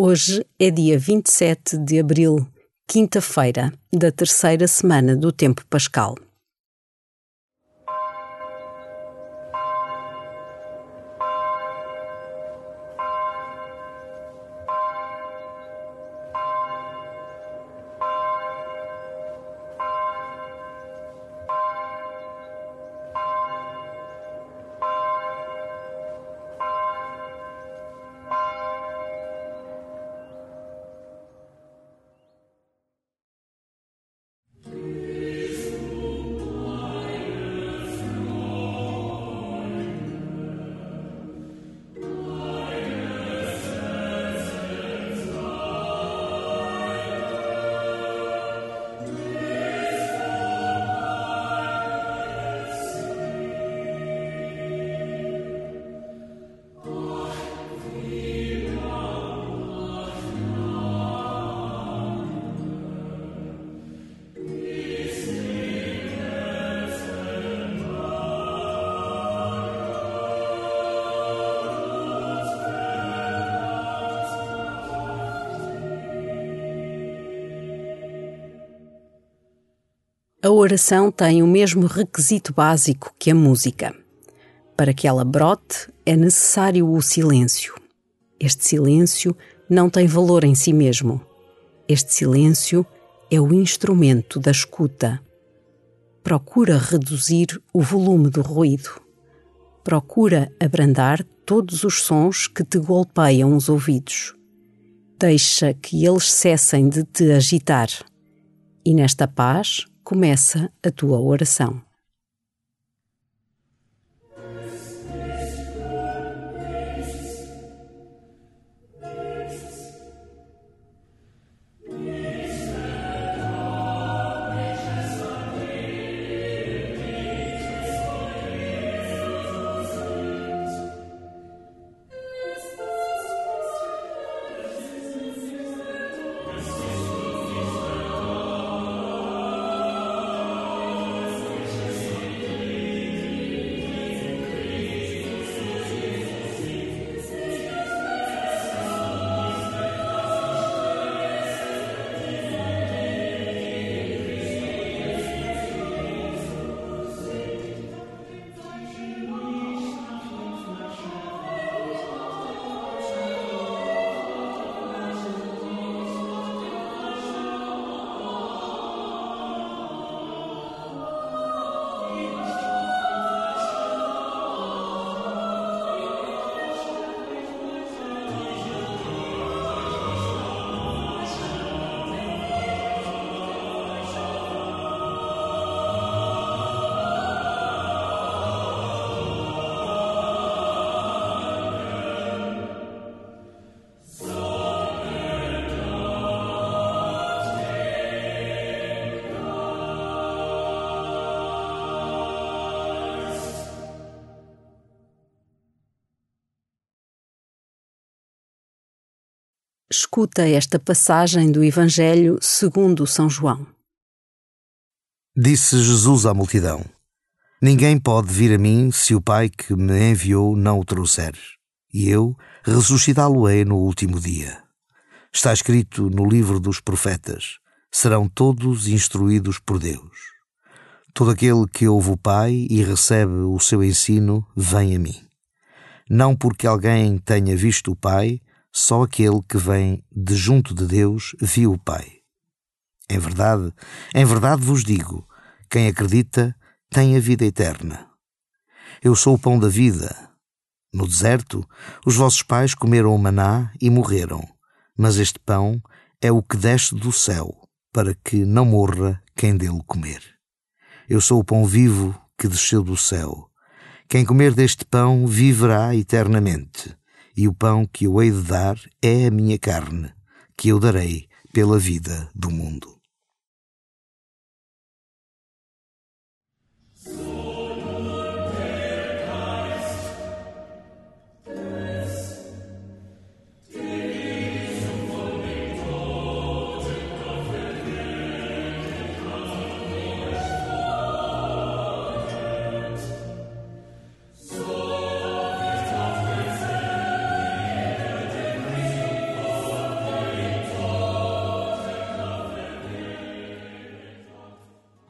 Hoje é dia 27 de abril, quinta-feira, da terceira semana do tempo pascal. A oração tem o mesmo requisito básico que a música. Para que ela brote, é necessário o silêncio. Este silêncio não tem valor em si mesmo. Este silêncio é o instrumento da escuta. Procura reduzir o volume do ruído. Procura abrandar todos os sons que te golpeiam os ouvidos. Deixa que eles cessem de te agitar. E nesta paz, começa a tua oração. Escuta esta passagem do Evangelho segundo São João. Disse Jesus à multidão: Ninguém pode vir a mim se o Pai que me enviou não o trouxer, e eu ressuscitá-lo-ei no último dia. Está escrito no livro dos profetas: serão todos instruídos por Deus. Todo aquele que ouve o Pai e recebe o seu ensino vem a mim. Não porque alguém tenha visto o Pai, só aquele que vem de junto de Deus viu o Pai. Em verdade, em verdade vos digo: quem acredita tem a vida eterna. Eu sou o pão da vida. No deserto, os vossos pais comeram o maná e morreram, mas este pão é o que desce do céu, para que não morra quem dele comer. Eu sou o pão vivo que desceu do céu. Quem comer deste pão viverá eternamente e o pão que eu hei de dar é a minha carne, que eu darei pela vida do mundo.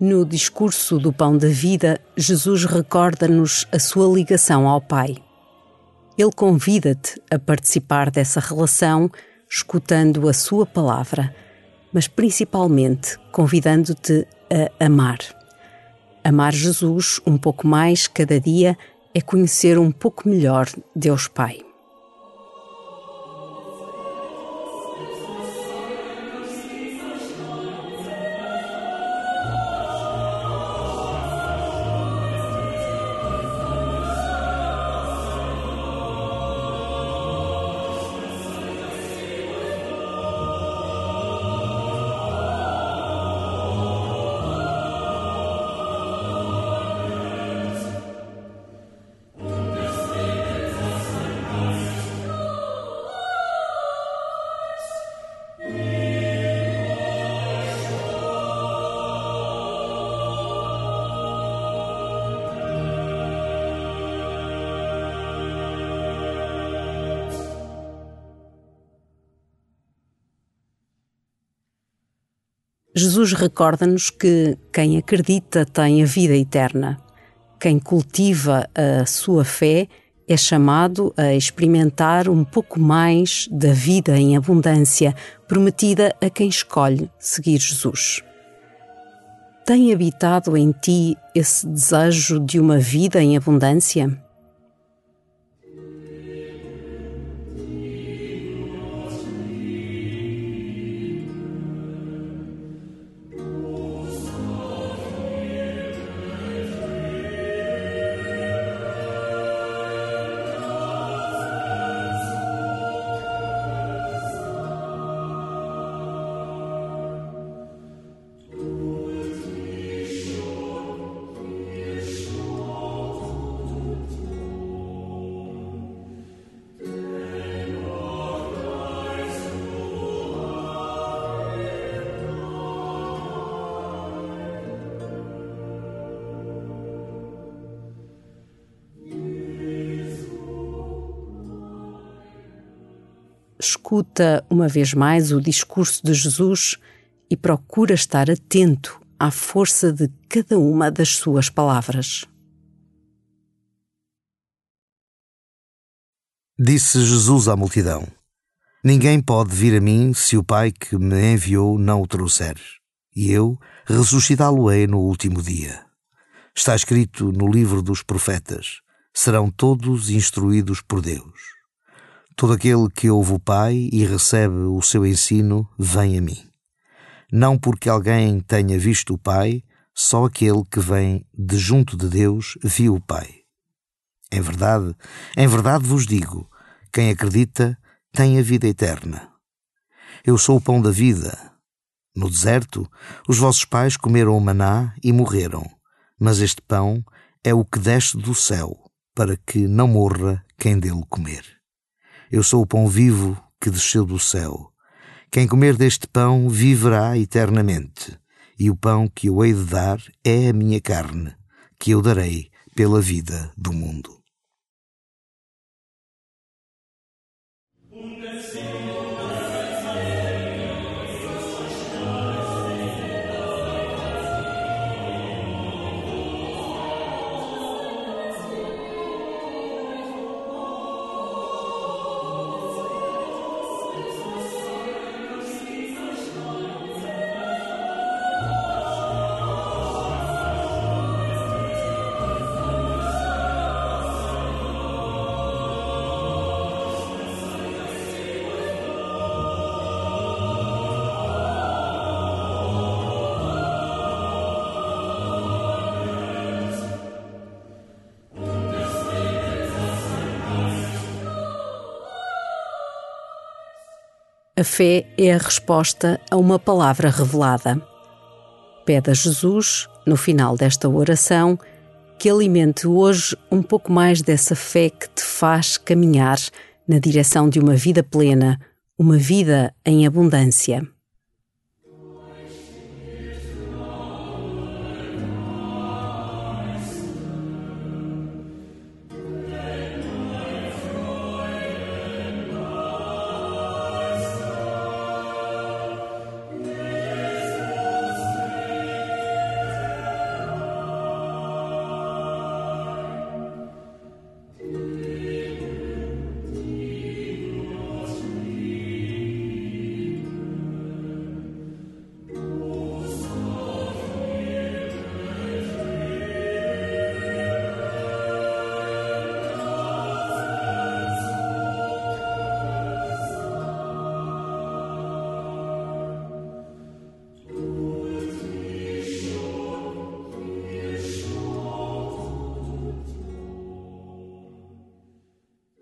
No discurso do Pão da Vida, Jesus recorda-nos a sua ligação ao Pai. Ele convida-te a participar dessa relação, escutando a sua palavra, mas principalmente convidando-te a amar. Amar Jesus um pouco mais cada dia é conhecer um pouco melhor Deus Pai. Jesus recorda-nos que quem acredita tem a vida eterna. Quem cultiva a sua fé é chamado a experimentar um pouco mais da vida em abundância prometida a quem escolhe seguir Jesus. Tem habitado em ti esse desejo de uma vida em abundância? Escuta uma vez mais o discurso de Jesus e procura estar atento à força de cada uma das suas palavras. Disse Jesus à multidão: Ninguém pode vir a mim se o Pai que me enviou não o trouxer, e eu ressuscitá-lo-ei no último dia. Está escrito no livro dos profetas: serão todos instruídos por Deus. Todo aquele que ouve o Pai e recebe o seu ensino vem a mim. Não porque alguém tenha visto o Pai, só aquele que vem de junto de Deus viu o Pai. Em verdade, em verdade vos digo: quem acredita tem a vida eterna. Eu sou o pão da vida. No deserto, os vossos pais comeram o maná e morreram, mas este pão é o que desce do céu, para que não morra quem dele comer. Eu sou o pão vivo que desceu do céu. Quem comer deste pão viverá eternamente, e o pão que eu hei de dar é a minha carne, que eu darei pela vida do mundo. Fé é a resposta a uma palavra revelada. Pede a Jesus, no final desta oração, que alimente hoje um pouco mais dessa fé que te faz caminhar na direção de uma vida plena, uma vida em abundância.